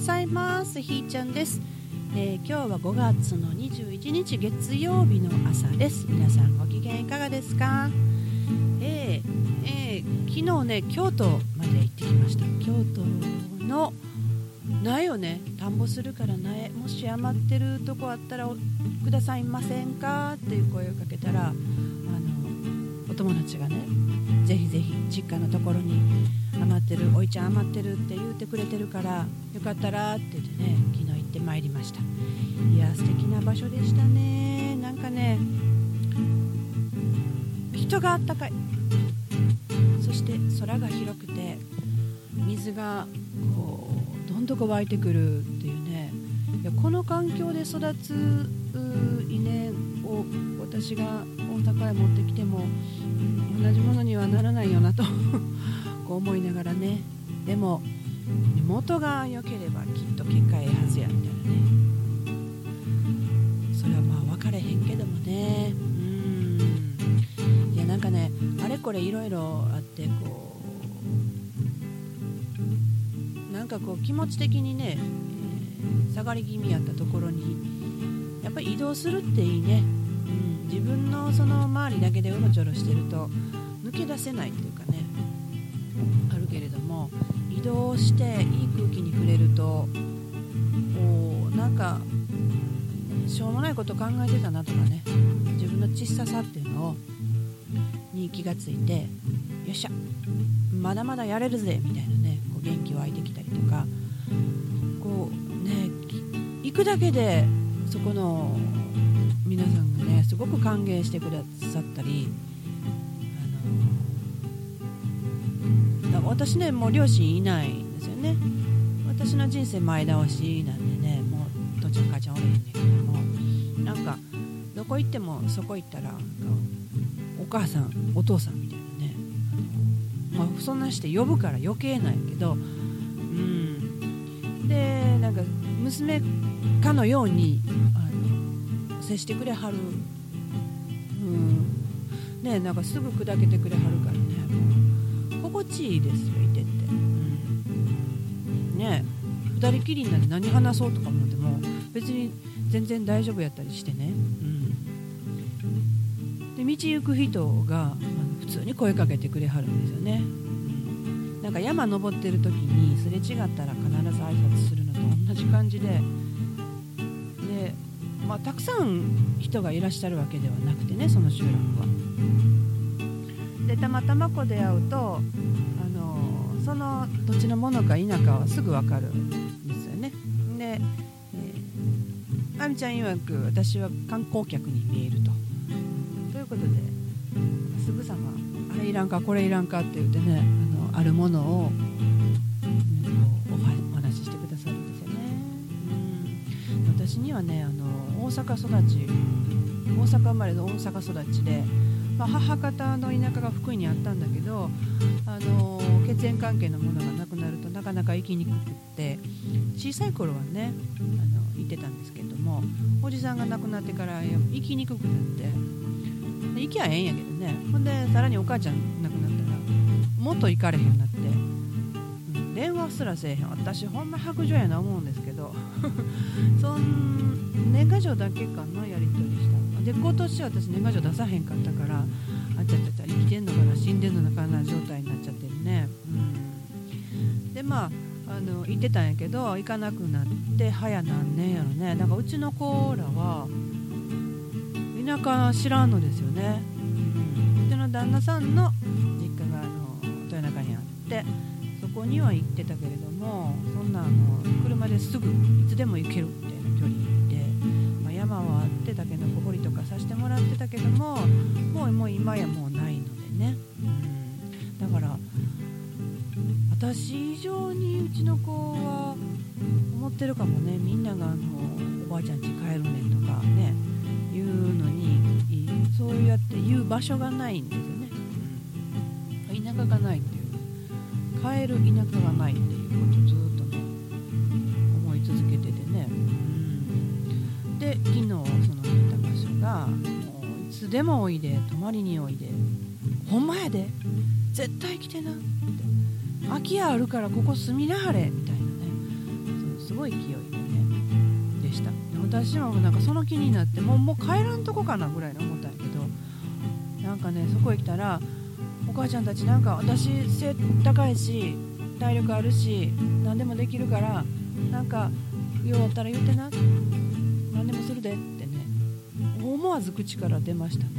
ございます。ひーちゃんです、えー、今日は5月の21日月曜日の朝です。皆さんご機嫌いかがですか？えー、えー、昨日ね京都まで行ってきました。京都の苗をね田んぼするから苗もし余ってるとこあったらくださいませんか？っていう声をかけたらあのお友達がねぜひぜひ実家のところに余ってるおいちゃん余ってるって言ってくれてるからよかったらって言ってね昨日行ってまいりました。いや素敵な場所でしたね。なんかね人があったかい。そして空が広くて水がこうどんどこ湧いてくるっていうね。いやこの環境で育つ稲を私が大阪へ持ってきても同じものにはならないよなと。こう思いながらね。でも元が良ければきっと結果ええはずやみたいなね。それはまあ分かれへんけどもね。うん。いやなんかねあれこれいろいろあってこうなんかこう気持ち的にね、えー、下がり気味やったところにやっぱり移動するっていいね、うん、自分のその周りだけでうろちょろしてると抜け出せないって移動していい空気に触れるとおなんかしょうもないこと考えてたなとかね自分の小ささっていうのをに気がついてよっしゃまだまだやれるぜみたいなねこう元気湧いてきたりとかこうね行くだけでそこの皆さんがねすごく歓迎してくださったり私ねもう両親いないんですよね。私の人生前倒しなんでねもう父ちゃん母ちゃんおれへんねんけどもなんかどこ行ってもそこ行ったらお母さんお父さんみたいなねあの、まあ、そんなして呼ぶから余計なんやけどうん。でなんか娘かのようにあの接してくれはる。うん。ねなんかすぐ砕けてくれはるから。地いいですよいてって、うん、ね2人きりになって何話そうとか思っても別に全然大丈夫やったりしてね、うん、で道行く人が普通に声かけてくれはるんですよね、なんか山登ってる時にすれ違ったら必ず挨拶するのと同じ感じで。で、まあ、たくさん人がいらっしゃるわけではなくてねその集落は。たまたまこう出会うとあのその土地のものか否かはすぐ分かるんですよね。で、えー、あみちゃん曰く私は観光客に見えると。ということですぐさまあれいらんかこれいらんかって言ってねあのあるものを、うん、お話ししてくださるんですよね、うん、私にはねあの大阪育ち大阪生まれの大阪育ちでまあ、母方の田舎が福井にあったんだけど、あの血縁関係のものがなくなるとなかなか生きにくくって小さい頃はねあの行ってたんですけどもおじさんが亡くなってから生きにくくなって行きゃええんやけどね。ほんでさらにお母ちゃん亡くなったらもっと行かれへんなって、うん、電話すらせえへん。私ほんま白状やな思うんですけど そん年賀状だけかなで今年私年賀状出さへんかったからあちゃちゃちゃ生きてんのかな死んでんのかな状態になっちゃってるね、うん、でまああの行ってたんやけど行かなくなって早何年やろね。だからうちの子らは田舎知らんのですよね、うちの旦那さんの実家があの豊中にあってそこには行ってたけれどもそんなあの車ですぐいつでも行けるみたいな距離山はあってこ掘りとかさせてもらってたけどももうもう今やもうないのでね、うん、だから私以上にうちの子は思ってるかもね。みんながあのおばあちゃん家帰るねんとかね言うのにそうやって言う場所がないんですよね、うん、田舎がないっていう。帰る田舎がないっていうことずっとでもおいで泊まりにおいで。ほんまやで。絶対来てな。って空き家あるからここ住みなはれ。みたいなね。そうすごい勢いでねでした。私もなんかその気になってもうもう帰らんとこかなぐらいに思ったんやけど。なんかねそこへ来たらお母ちゃんたちなんか私背高いし体力あるし何でもできるからなんかようあったら言ってな。何でもするで。って思わず口から出ましたね。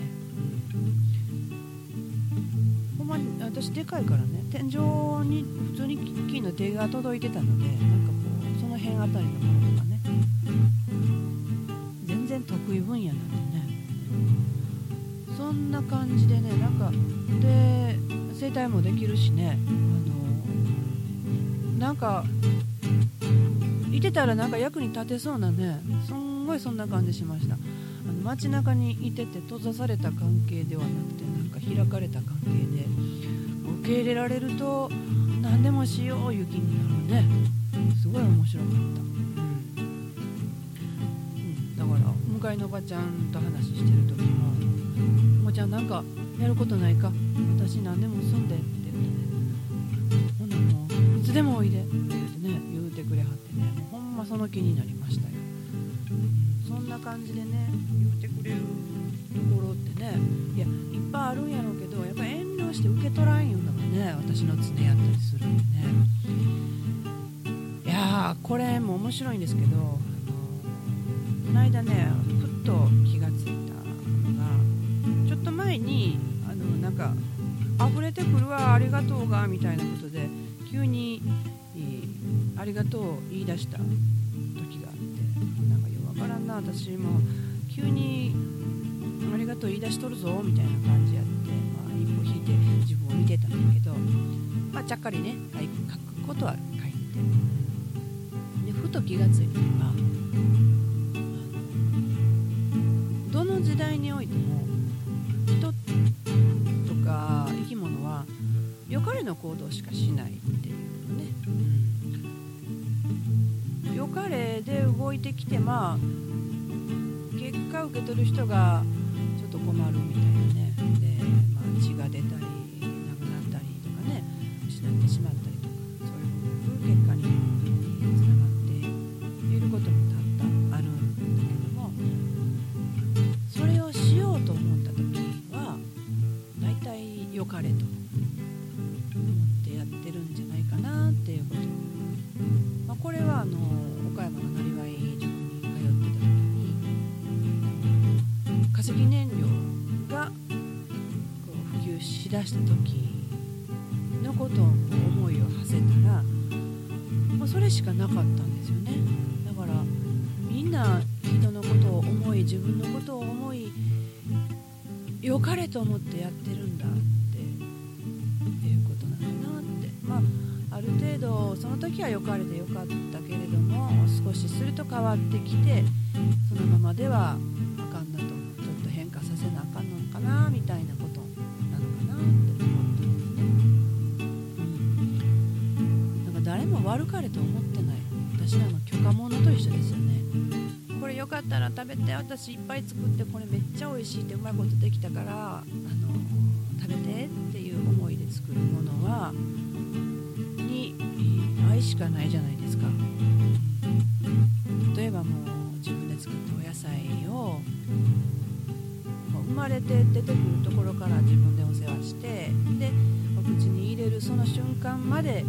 ほんまに私でかいからね天井に普通に金の手が届いてたのでなんかこうその辺あたりのものとかね全然得意分野なんでね。そんな感じでねなんかで整体もできるしねあのなんかいてたらなんか役に立てそうなねすんごいそんな感じしました。街中にいてて閉ざされた関係ではなくてなんか開かれた関係で受け入れられると何でもしよういう気になるねすごい面白かった、うん、だから向かいのおばちゃんと話してる時も「おばちゃんなんかやることないか？私何でもすんで」って言ってねほなもういつでもおいでって言うてね言うてくれはってねもうほんまその気になりましたよ、そんな感じでねして受け取らんいうのがね私の常やったりするんでね。いやーこれも面白いんですけどこの間ねふっと気がついたのがちょっと前にあのなんか溢れてくるわありがとうがみたいなことで急にありがとう言い出した時があってなんかよくわからんな私も急にありがとう言い出しとるぞみたいな感じやって、まあ、一歩引いて自分を見てたんだけど、まあ、ちゃっかりね書くことは書いて。でふと気がついたのがどの時代においても人とか生き物は良かれの行動しかしないっていうのね、うん、良かれで動いてきてまあ結果受け取る人がちょっと困るみたいなね。で、血が出たり亡くなったりとかね失ってしまったりとかそういう結果につながっていることもたったあるんだけどもそれをしようと思った時は大体良かれと。普及した時のことを思いを馳せたらもうそれしかなかったんですよね。だからみんな人のことを思い自分のことを思い良かれと思ってやってるんだっていうことなんだなって。まあある程度その時は良かれでよかったけれども少しすると変わってきてそのままではあかんなと。ちょっと変化させなあかんのかなみたいな悪かれと思ってない。私らの許可者と一緒ですよね。これよかったら食べて私いっぱい作ってこれめっちゃ美味しいってうまいことできたからあの食べてっていう思いで作るものはに愛しかないじゃないですか。例えばもう自分で作ったお野菜を生まれて出てくるところから自分でお世話してでお口に入れるその瞬間まで、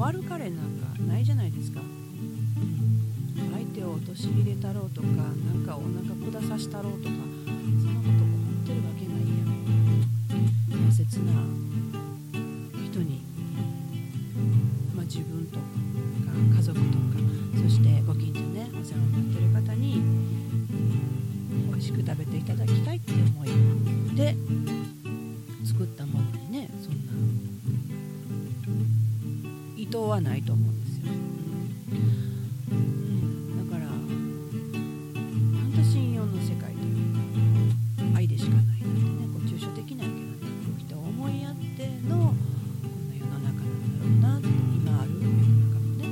悪かれなんかないじゃないですか。相手を陥れたろうとかなんかお腹下さしたろうとか答はないと思うんですよ、うん、だから本当信用の世界というか愛でしかないなんてねこう抽象的なんやけどねこう人を思いやってのこの世の中なんだろうなって今ある世の中もね、う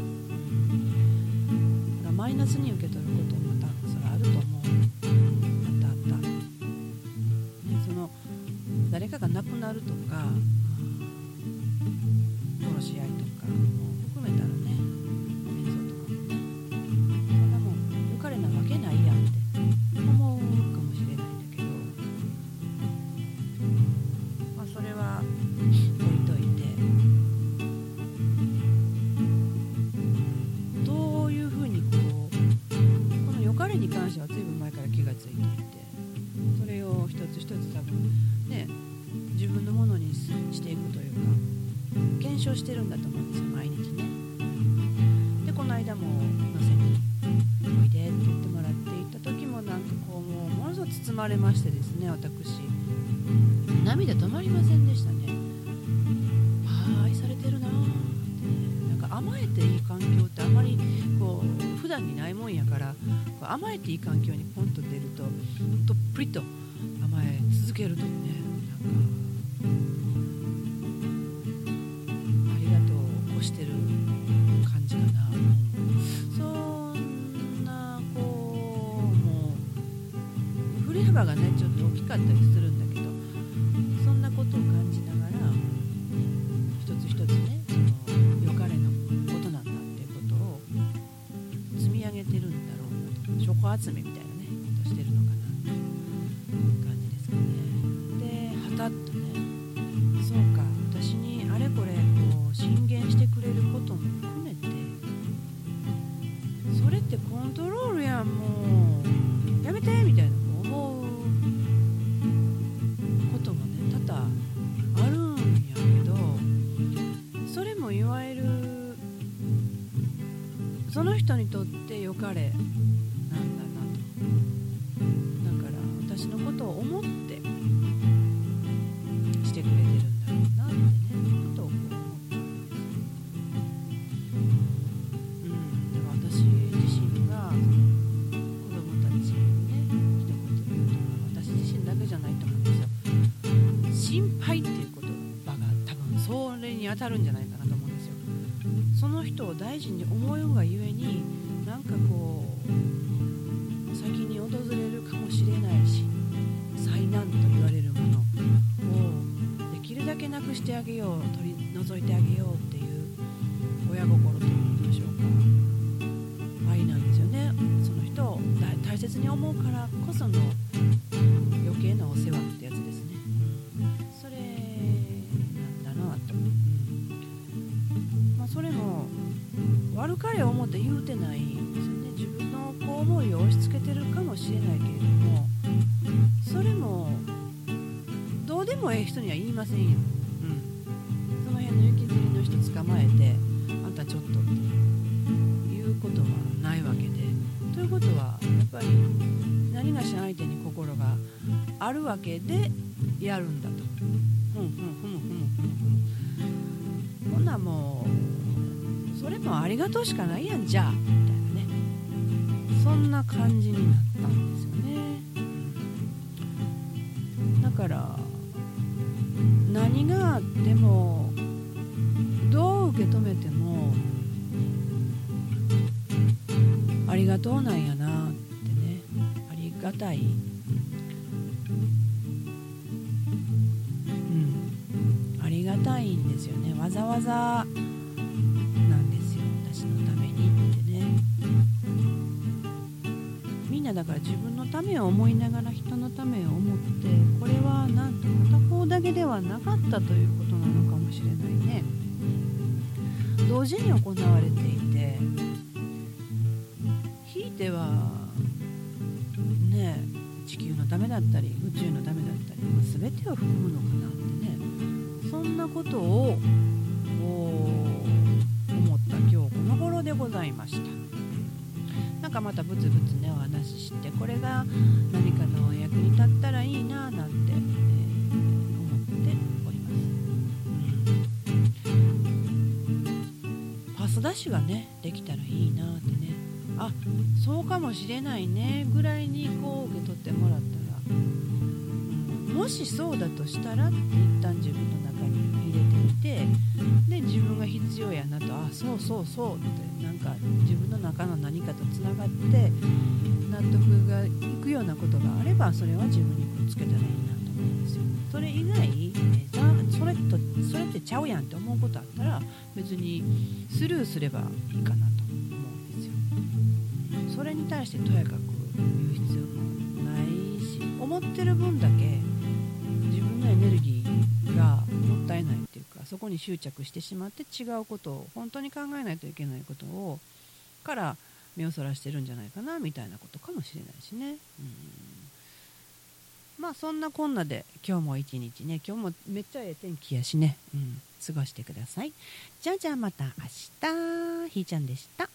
ん、だからマイナスに受けまれましてですね私。涙止まりませんでしたね。ああ愛されてるなー。ってなんか甘えていい環境ってあまりこう普段にないもんやから甘えていい環境にポンと出るとどっぷりと甘え続けるというね集めみたいなねことしてるのかなっていう感じですかねではたっとねそうか私にあれこれこう進言してくれることも含めてそれってコントロールやんもうやめてみたいなこう思うこともね多々あるんやけどそれもいわゆるその人にとって良かれのことを思ってしてくれてるんだろうなってね。とこう思ったん。ですうんでも私自身がその子供たちにね一言言うとか私自身だけじゃないと思うんですよ心配っていう言葉が多分それに当たるんじゃないかなと思うんですよ。その人を大事に思うがゆえになんかこう先に訪れるかもしれないし災難と言われるもの。をできるだけなくしてあげよう取り除いてあげようっていう親心といいましょうか。愛なんですよね。その人を大大切に思うからこそのませんよ、うん、その辺の雪吊りの人捕まえてあんたちょっとっていうことはないわけで。ということはやっぱり何がし相手に心があるわけでやるんだと。ふんふんふむふむふむふむほんならもうそれもありがとうしかないやんじゃあみたいなね。そんな感じになったんですよね。だから何がでもどう受け止めてもありがとうなんやなってね。ありがたい。うん。ありがたいんですよね。わざわざだから自分のためを思いながら人のためを思ってこれはなんと片方だけではなかったということなのかもしれないね。同時に行われていてひいてはね地球のためだったり宇宙のためだったり、ま、全てを含むのかなってねそんなことを思った今日この頃でございました。なんかまたブツブツねお話ししてこれが何かの役に立ったらいいななんて、えー思っております、パス出しがねできたらいいなってね。あそうかもしれないねぐらいにこう受け取ってもらったら、もしそうだとしたらって一旦自分の中に入れてみてで自分が必要やなとあそうそうそうってなんか自分の中の何かとつながって納得がいくようなことがあればそれは自分にくっつけたらいいなと思うんですよ。それ以外、えそれとそれってちゃうやんって思うことあったら別にスルーすればいいかなと思うんですよ。それに対してとやかく言う必要もないし思ってる分だけのエネルギーがもったいないっていうかそこに執着してしまって違うことを本当に考えないといけないことをから目をそらしてるんじゃないかなみたいなことかもしれないしね。うんまあそんなこんなで今日も一日ね今日もめっちゃええ天気やしね、うん、過ごしてください。じゃあじゃあまた明日ひーちゃんでした。